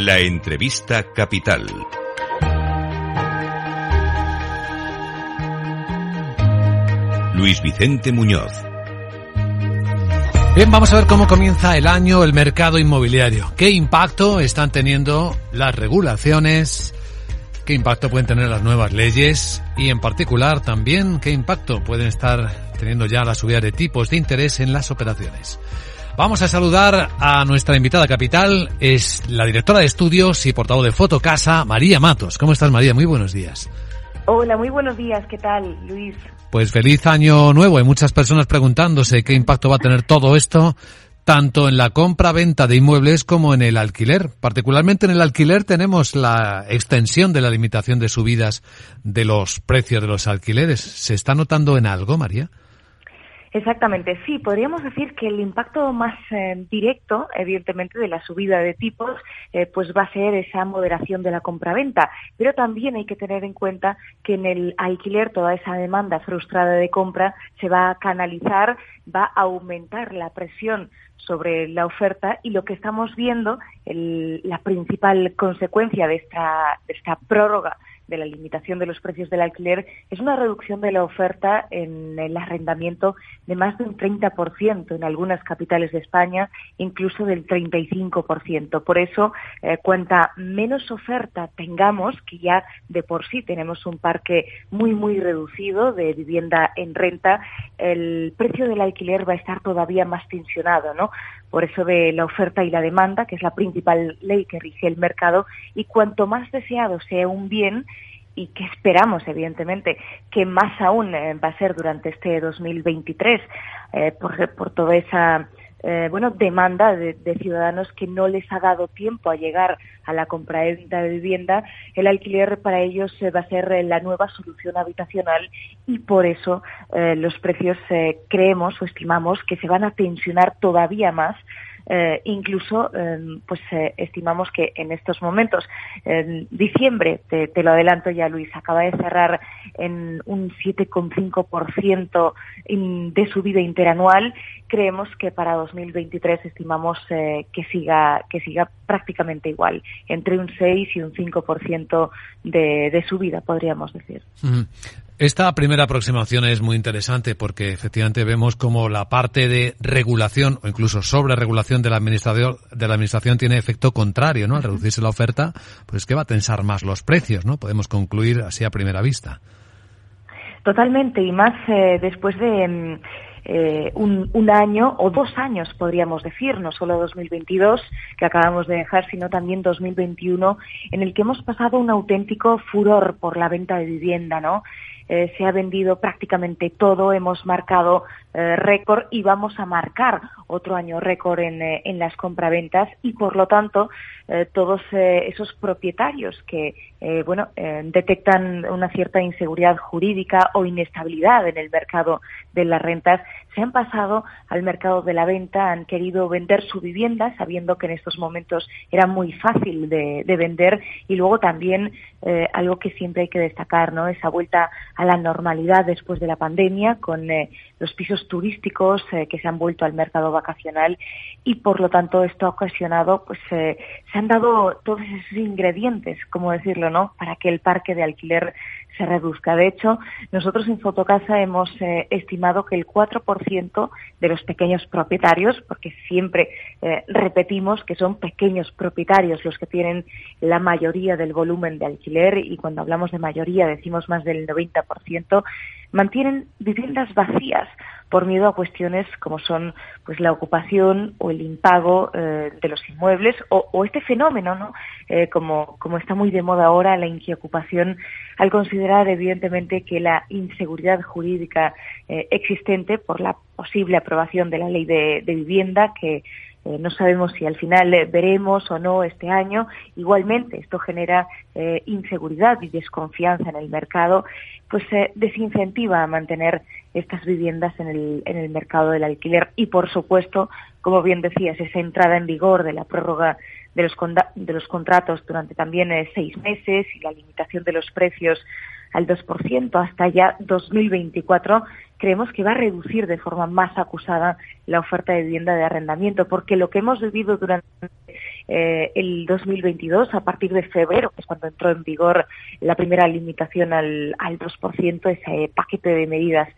La entrevista capital. Luis Vicente Muñoz. Bien, vamos a ver cómo comienza el año el mercado inmobiliario. ¿Qué impacto están teniendo las regulaciones? ¿Qué impacto pueden tener las nuevas leyes? Y en particular también, ¿qué impacto pueden estar teniendo ya la subida de tipos de interés en las operaciones? Vamos a saludar a nuestra invitada capital, es la directora de estudios y portavoz de Fotocasa, María Matos. ¿Cómo estás, María? Muy buenos días. Hola, muy buenos días. ¿Qué tal, Luis? Pues feliz año nuevo. Hay muchas personas preguntándose qué impacto va a tener todo esto, tanto en la compra-venta de inmuebles como en el alquiler. Particularmente en el alquiler tenemos la extensión de la limitación de subidas de los precios de los alquileres. ¿Se está notando en algo, María? Exactamente, sí, podríamos decir que el impacto más eh, directo, evidentemente, de la subida de tipos, eh, pues va a ser esa moderación de la compraventa. Pero también hay que tener en cuenta que en el alquiler toda esa demanda frustrada de compra se va a canalizar, va a aumentar la presión sobre la oferta y lo que estamos viendo, la principal consecuencia de esta, de esta prórroga de la limitación de los precios del alquiler es una reducción de la oferta en el arrendamiento de más de un 30% en algunas capitales de España, incluso del 35%. Por eso, eh, cuanta menos oferta tengamos, que ya de por sí tenemos un parque muy, muy reducido de vivienda en renta, el precio del alquiler va a estar todavía más tensionado, ¿no? Por eso de la oferta y la demanda, que es la principal ley que rige el mercado, y cuanto más deseado sea un bien, y que esperamos, evidentemente, que más aún eh, va a ser durante este 2023, eh, por, por, toda esa eh, bueno, demanda de, ciudadanos que no les ha dado tiempo a llegar a la compraventa de vivienda, el alquiler para ellos va a ser la nueva solución habitacional y por eso los precios creemos o estimamos que se van a tensionar todavía más eh, incluso, em, pues eh, estimamos que en estos momentos, en diciembre, te, lo adelanto ya Luis, acaba de cerrar en un 7,5% de subida interanual. Creemos que para 2023 estimamos eh, que siga que siga prácticamente igual, entre un 6 y un 5% de, de subida, podríamos decir. Esta primera aproximación es muy interesante porque efectivamente vemos como la parte de regulación o incluso sobre regulación de la administración, de la administración tiene efecto contrario, ¿no? Al reducirse la oferta, pues es que va a tensar más los precios, ¿no? Podemos concluir así a primera vista. Totalmente, y más eh, después de mm, eh, un, un, año o dos años, podríamos decir, no solo 2022 que acabamos de dejar, sino también 2021, en el que hemos pasado un auténtico furor por la venta de vivienda, ¿no? Eh, se ha vendido prácticamente todo, hemos marcado eh, récord y vamos a marcar otro año récord en, eh, en las compraventas y por lo tanto todos esos propietarios que bueno detectan una cierta inseguridad jurídica o inestabilidad en el mercado de las rentas se han pasado al mercado de la venta, han querido vender su vivienda sabiendo que en estos momentos era muy fácil de, de vender y luego también algo que siempre hay que destacar, ¿no? Esa vuelta a la normalidad después de la pandemia, con eh, los pisos turísticos eh, que se han vuelto al mercado vacacional y, por lo tanto, esto ha ocasionado, pues, eh, se han dado todos esos ingredientes, como decirlo, ¿no?, para que el parque de alquiler se reduzca. De hecho, nosotros en Fotocasa hemos estimado que el 4% de los pequeños propietarios, porque siempre repetimos que son pequeños propietarios los que tienen la mayoría del volumen de alquiler y cuando hablamos de mayoría decimos más del 90% mantienen viviendas vacías por miedo a cuestiones como son pues la ocupación o el impago eh, de los inmuebles o, este fenómeno no eh, como como está muy de moda ahora la inquiocupación al considerar evidentemente que la inseguridad jurídica eh, existente por la posible aprobación de la ley de vivienda que eh, no sabemos si al final eh, veremos o no este año. Igualmente, esto genera eh, inseguridad y desconfianza en el mercado, pues se desincentiva a mantener estas viviendas en el, en el mercado del alquiler. Y, por supuesto, como bien decías, esa entrada en vigor de la prórroga de los, de los contratos durante también seis meses y la limitación de los precios al 2% hasta ya 2024, creemos que va a reducir de forma más acusada la oferta de vivienda de arrendamiento, porque lo que hemos vivido durante eh, el 2022, a partir de febrero, que es cuando entró en vigor la primera limitación al, al 2%, ese paquete de medidas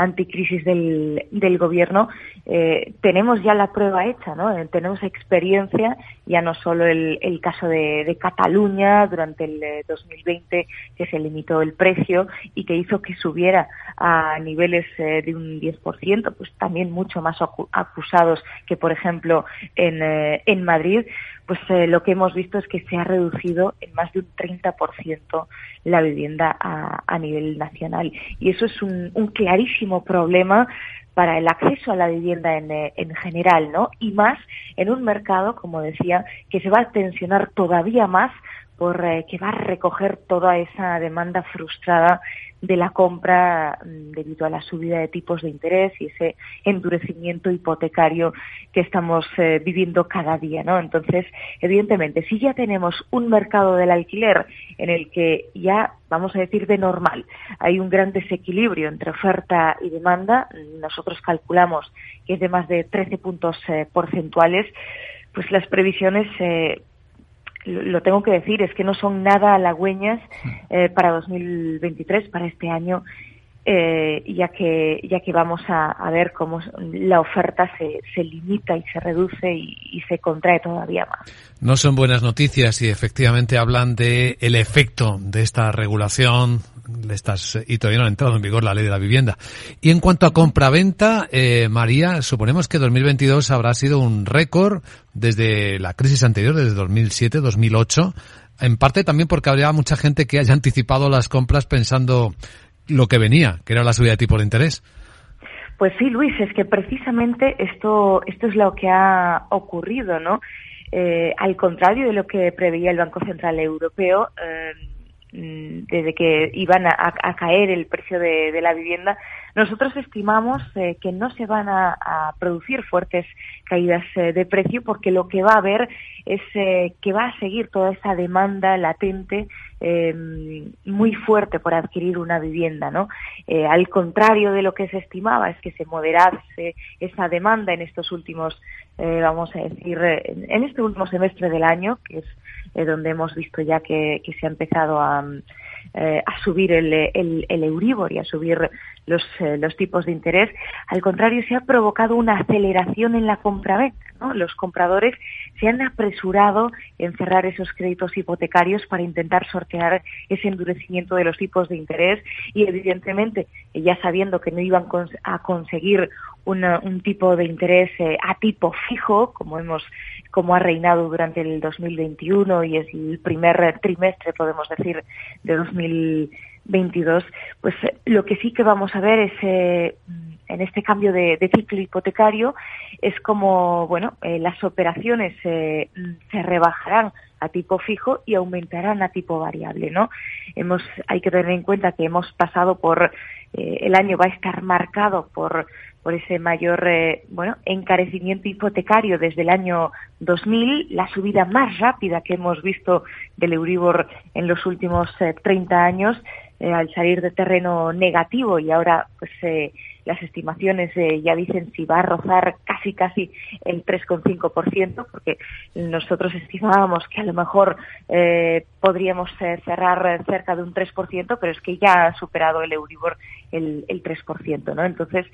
anticrisis del, del gobierno, eh, tenemos ya la prueba hecha, ¿no? Eh, tenemos experiencia, ya no solo el, el caso de, Cataluña durante el 2020, eh, que se limitó el precio y que hizo que subiera a niveles de un 10%, pues también mucho más acusados que, por ejemplo, en, en Madrid, pues lo que hemos visto es que se ha reducido en más de un 30% la vivienda a, a, nivel nacional. Y eso es un, un, clarísimo problema para el acceso a la vivienda en, eh, en, general, ¿no? Y más en un mercado, como decía, que se va a tensionar todavía más por eh, que va a recoger toda esa demanda frustrada de la compra mm, debido a la subida de tipos de interés y ese endurecimiento hipotecario que estamos eh, viviendo cada día, ¿no? Entonces, evidentemente, si ya tenemos un mercado del alquiler en el que ya, vamos a decir, de normal, hay un gran desequilibrio entre oferta y demanda, nosotros calculamos que es de más de 13 puntos eh, porcentuales, pues las previsiones eh, lo tengo que decir, es que no son nada halagüeñas eh, para 2023, para este año, eh, ya que ya que vamos a, a, ver cómo la oferta se, se limita y se reduce y, y, se contrae todavía más. No son buenas noticias y efectivamente hablan de el efecto de esta regulación estas, y todavía no ha entrado en vigor la ley de la vivienda. Y en cuanto a compraventa, eh, María, suponemos que 2022 habrá sido un récord desde la crisis anterior, desde 2007, 2008, en parte también porque habría mucha gente que haya anticipado las compras pensando lo que venía, que era la subida de tipo de interés. Pues sí, Luis, es que precisamente esto, esto es lo que ha ocurrido, ¿no? Eh, al contrario de lo que preveía el Banco Central Europeo, eh, desde que iban a, a, caer el precio de, la vivienda, nosotros estimamos eh, que no se van a, a producir fuertes caídas eh, de precio porque lo que va a haber es eh, que va a seguir toda esa demanda latente eh, muy fuerte por adquirir una vivienda, ¿no? Eh, al contrario de lo que se estimaba, es que se moderase esa demanda en estos últimos, vamos a decir, en este último semestre del año, que es eh, donde hemos visto ya que, que se ha empezado a, eh, a subir el, el, el, Euribor y a subir los, eh, los tipos de interés. Al contrario, se ha provocado una aceleración en la compraventa. ¿no? Los compradores se han apresurado en cerrar esos créditos hipotecarios para intentar sortear ese endurecimiento de los tipos de interés y, evidentemente, ya sabiendo que no iban a conseguir un tipo de interés eh, a tipo fijo, como hemos como ha reinado durante el 2021 y es el primer trimestre, podemos decir, de 2022, pues eh, lo que sí que vamos a ver es eh, en este cambio de, ciclo hipotecario es como, bueno, eh, las operaciones eh, se rebajarán a tipo fijo y aumentarán a tipo variable, ¿no? Hemos, hay que tener en cuenta que hemos pasado por, eh, el año va a estar marcado por por ese mayor eh, bueno encarecimiento hipotecario desde el año 2000, la subida más rápida que hemos visto del Euribor en los últimos eh, 30 años, eh, al salir de terreno negativo y ahora pues eh, las estimaciones eh, ya dicen si va a rozar casi casi el 3,5%, porque nosotros estimábamos que a lo mejor eh, podríamos eh, cerrar cerca de un 3%, pero es que ya ha superado el Euribor el, el 3%, ¿no? Entonces,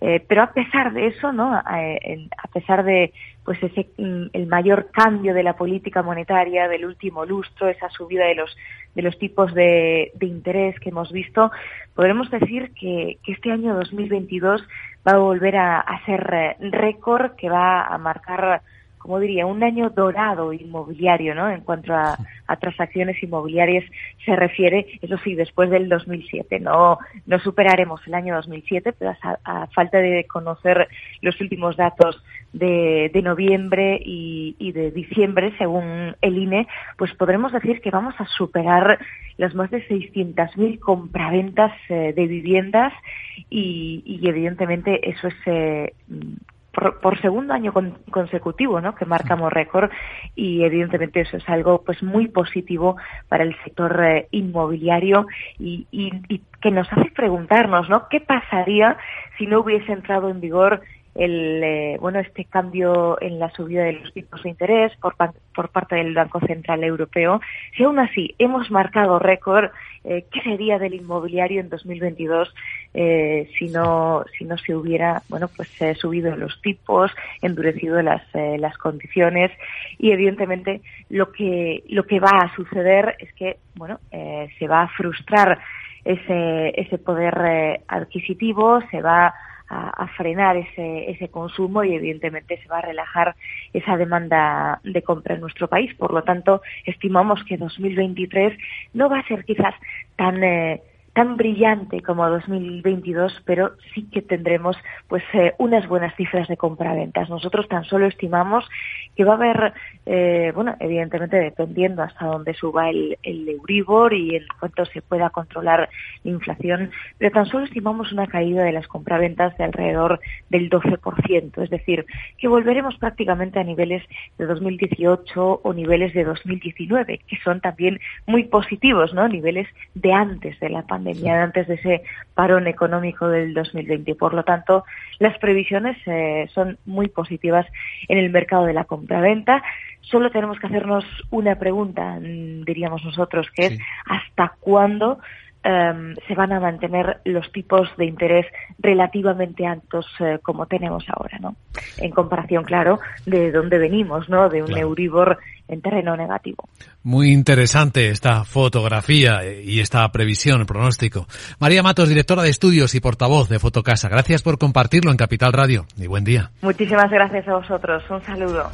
eh, pero a pesar de eso, ¿no? A, a pesar de pues ese mm, el mayor cambio de la política monetaria del último lustro, esa subida de los de los tipos de, de interés que hemos visto, podremos decir que, que este año 2022 va a volver a, a ser récord, que va a marcar como diría, un año dorado inmobiliario, ¿no? En cuanto a, a, transacciones inmobiliarias se refiere, eso sí, después del 2007. No, no superaremos el año 2007, pero a, a falta de conocer los últimos datos de, de noviembre y, y, de diciembre, según el INE, pues podremos decir que vamos a superar las más de 600.000 compraventas eh, de viviendas y, y, evidentemente eso es eh, por, por, segundo año con, consecutivo, ¿no? Que marcamos récord y evidentemente eso es algo pues muy positivo para el sector eh, inmobiliario y, y, y, que nos hace preguntarnos, ¿no? ¿Qué pasaría si no hubiese entrado en vigor el, eh, bueno, este cambio en la subida de los tipos de interés por, por parte del Banco Central Europeo. Si aún así hemos marcado récord, eh, ¿qué sería del inmobiliario en 2022 eh, si no si no se hubiera, bueno, pues subido los tipos, endurecido las las condiciones y evidentemente lo que lo que va a suceder es que, bueno, se va a frustrar ese ese poder adquisitivo, se va a, frenar ese, ese consumo y evidentemente se va a relajar esa demanda de compra en nuestro país. Por lo tanto, estimamos que 2023 no va a ser quizás tan eh, tan brillante como 2022, pero sí que tendremos pues eh, unas buenas cifras de compra-ventas. Nosotros tan solo estimamos que va a haber, eh, bueno, evidentemente dependiendo hasta dónde suba el, el Euribor y en cuanto se pueda controlar la inflación, pero tan solo estimamos una caída de las compraventas de alrededor del 12%, es decir, que volveremos prácticamente a niveles de 2018 o niveles de 2019, que son también muy positivos, ¿no? Niveles de antes de la pandemia antes de ese parón económico del 2020. Por lo tanto, las previsiones eh, son muy positivas en el mercado de la compraventa. Solo tenemos que hacernos una pregunta, mm, diríamos nosotros, que es ¿hasta cuándo em, se van a mantener los tipos de interés relativamente altos eh, como tenemos ahora, ¿no? En comparación, claro, de dónde venimos, ¿no? De un Euribor en terreno negativo. Muy interesante esta fotografía y esta previsión, el pronóstico. María Matos, directora de estudios y portavoz de Fotocasa, gracias por compartirlo en Capital Radio y buen día. Muchísimas gracias a vosotros. Un saludo.